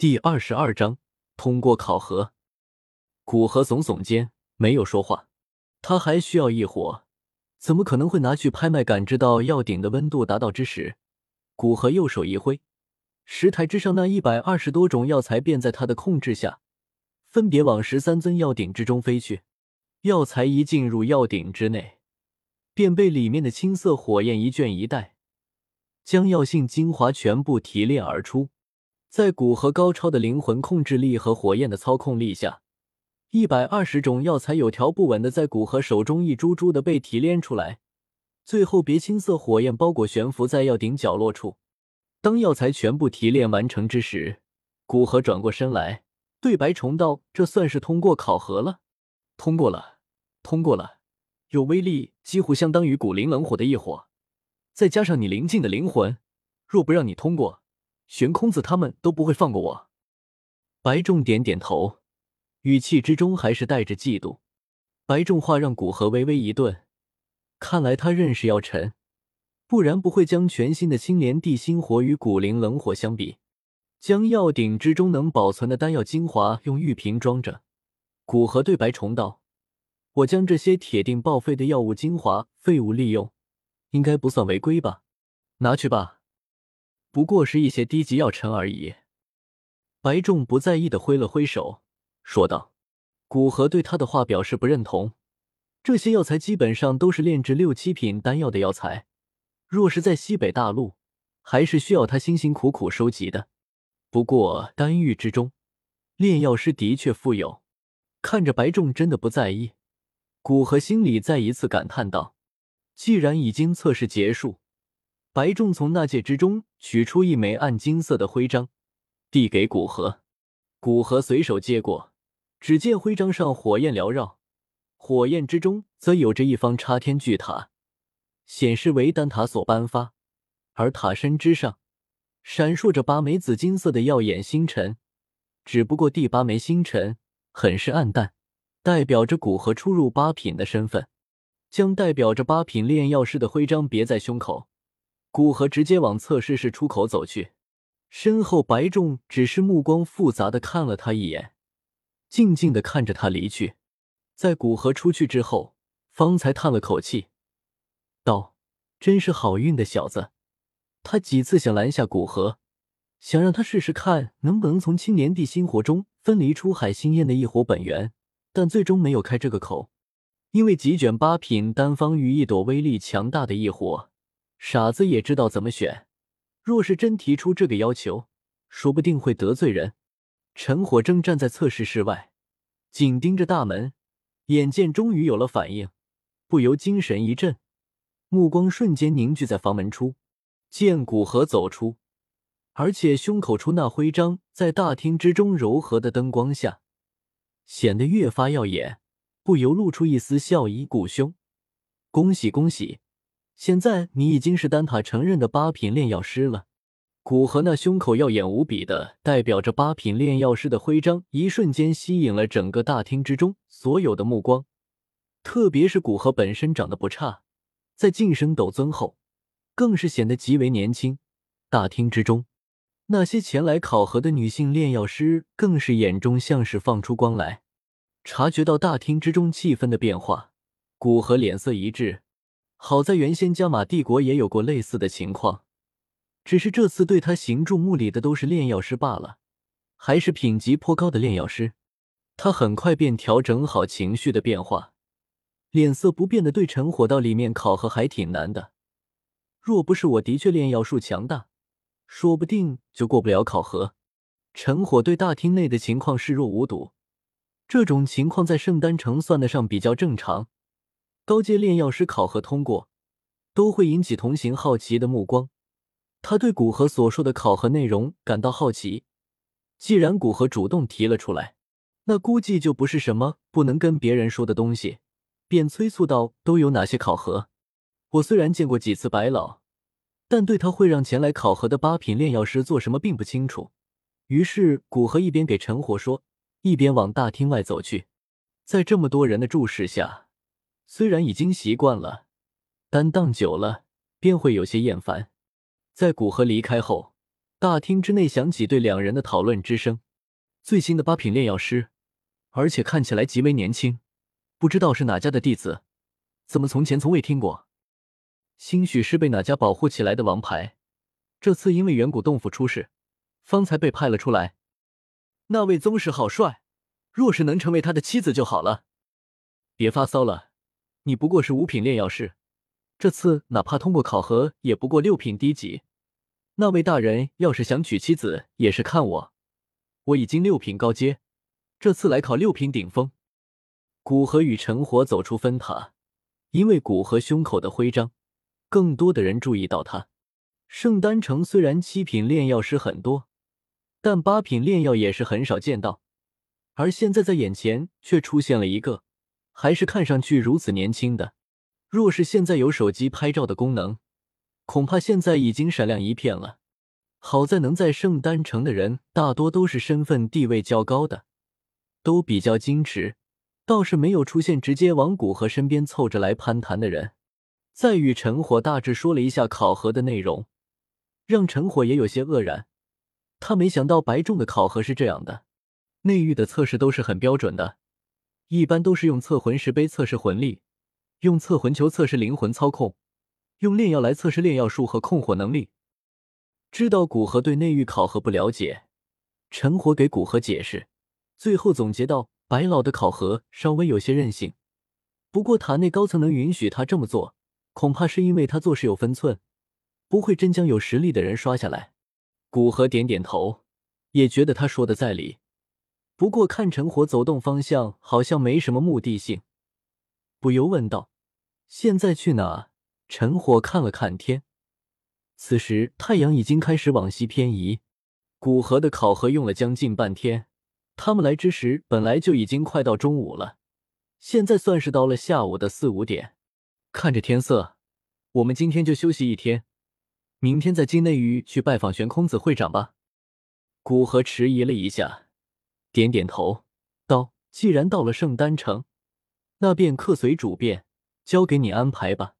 第二十二章通过考核。古河耸耸肩，没有说话。他还需要一火，怎么可能会拿去拍卖？感知到药鼎的温度达到之时，古河右手一挥，石台之上那一百二十多种药材便在他的控制下，分别往十三尊药鼎之中飞去。药材一进入药鼎之内，便被里面的青色火焰一卷一带，将药性精华全部提炼而出。在古河高超的灵魂控制力和火焰的操控力下。一百二十种药材有条不紊的在古河手中一株株的被提炼出来，最后别青色火焰包裹悬浮在药鼎角落处。当药材全部提炼完成之时，古河转过身来对白虫道：“这算是通过考核了，通过了，通过了。有威力几乎相当于古灵冷火的一火，再加上你灵境的灵魂，若不让你通过，悬空子他们都不会放过我。”白仲点点头。语气之中还是带着嫉妒。白仲话让古河微微一顿，看来他认识药尘，不然不会将全新的青莲地心火与古灵冷火相比。将药鼎之中能保存的丹药精华用玉瓶装着。古河对白虫道：“我将这些铁定报废的药物精华废物利用，应该不算违规吧？拿去吧，不过是一些低级药尘而已。”白仲不在意的挥了挥手。说道：“古河对他的话表示不认同。这些药材基本上都是炼制六七品丹药的药材，若是在西北大陆，还是需要他辛辛苦苦收集的。不过丹域之中，炼药师的确富有。”看着白仲真的不在意，古河心里再一次感叹道：“既然已经测试结束，白仲从纳戒之中取出一枚暗金色的徽章，递给古河。古河随手接过。”只见徽章上火焰缭绕，火焰之中则有着一方插天巨塔，显示为丹塔所颁发。而塔身之上闪烁着八枚紫金色的耀眼星辰，只不过第八枚星辰很是暗淡，代表着古河出入八品的身份。将代表着八品炼药师的徽章别在胸口，古河直接往测试室出口走去。身后白仲只是目光复杂的看了他一眼。静静的看着他离去，在古河出去之后，方才叹了口气，道：“真是好运的小子。”他几次想拦下古河，想让他试试看能不能从青莲地心火中分离出海心焰的一火本源，但最终没有开这个口，因为几卷八品单方于一朵威力强大的异火，傻子也知道怎么选。若是真提出这个要求，说不定会得罪人。陈火正站在测试室外，紧盯着大门，眼见终于有了反应，不由精神一振，目光瞬间凝聚在房门处。见古河走出，而且胸口处那徽章在大厅之中柔和的灯光下显得越发耀眼，不由露出一丝笑意。古兄，恭喜恭喜！现在你已经是丹塔承认的八品炼药师了。古河那胸口耀眼无比的代表着八品炼药师的徽章，一瞬间吸引了整个大厅之中所有的目光。特别是古河本身长得不差，在晋升斗尊后，更是显得极为年轻。大厅之中，那些前来考核的女性炼药师更是眼中像是放出光来。察觉到大厅之中气氛的变化，古河脸色一滞。好在原先加玛帝国也有过类似的情况。只是这次对他行注目礼的都是炼药师罢了，还是品级颇高的炼药师。他很快便调整好情绪的变化，脸色不变的对陈火道：“里面考核还挺难的，若不是我的确炼药术强大，说不定就过不了考核。”陈火对大厅内的情况视若无睹，这种情况在圣丹城算得上比较正常。高阶炼药师考核通过，都会引起同行好奇的目光。他对古河所说的考核内容感到好奇，既然古河主动提了出来，那估计就不是什么不能跟别人说的东西，便催促道：“都有哪些考核？我虽然见过几次白老，但对他会让前来考核的八品炼药师做什么并不清楚。”于是古河一边给陈火说，一边往大厅外走去。在这么多人的注视下，虽然已经习惯了，但当久了便会有些厌烦。在古河离开后，大厅之内响起对两人的讨论之声。最新的八品炼药师，而且看起来极为年轻，不知道是哪家的弟子，怎么从前从未听过？兴许是被哪家保护起来的王牌，这次因为远古洞府出事，方才被派了出来。那位宗师好帅，若是能成为他的妻子就好了。别发骚了，你不过是五品炼药师，这次哪怕通过考核，也不过六品低级。那位大人要是想娶妻子，也是看我，我已经六品高阶，这次来考六品顶峰。古河与陈火走出分塔，因为古河胸口的徽章，更多的人注意到他。圣丹城虽然七品炼药师很多。但八品炼药也是很少见到，而现在在眼前却出现了一个，还是看上去如此年轻的。若是现在有手机拍照的功能，恐怕现在已经闪亮一片了。好在能在圣丹城的人大多都是身份地位较高的，都比较矜持，倒是没有出现直接往古河身边凑着来攀谈的人。再与陈火大致说了一下考核的内容，让陈火也有些愕然。他没想到白众的考核是这样的，内域的测试都是很标准的，一般都是用测魂石碑测试魂力，用测魂球测试灵魂操控，用炼药来测试炼药术和控火能力。知道古河对内域考核不了解，陈火给古河解释，最后总结到：白老的考核稍微有些任性，不过塔内高层能允许他这么做，恐怕是因为他做事有分寸，不会真将有实力的人刷下来。古河点点头，也觉得他说的在理。不过看陈火走动方向，好像没什么目的性，不由问道：“现在去哪？”陈火看了看天，此时太阳已经开始往西偏移。古河的考核用了将近半天，他们来之时本来就已经快到中午了，现在算是到了下午的四五点。看着天色，我们今天就休息一天。明天在金内域去拜访玄空子会长吧。古河迟疑了一下，点点头，道：“既然到了圣丹城，那便客随主便，交给你安排吧。”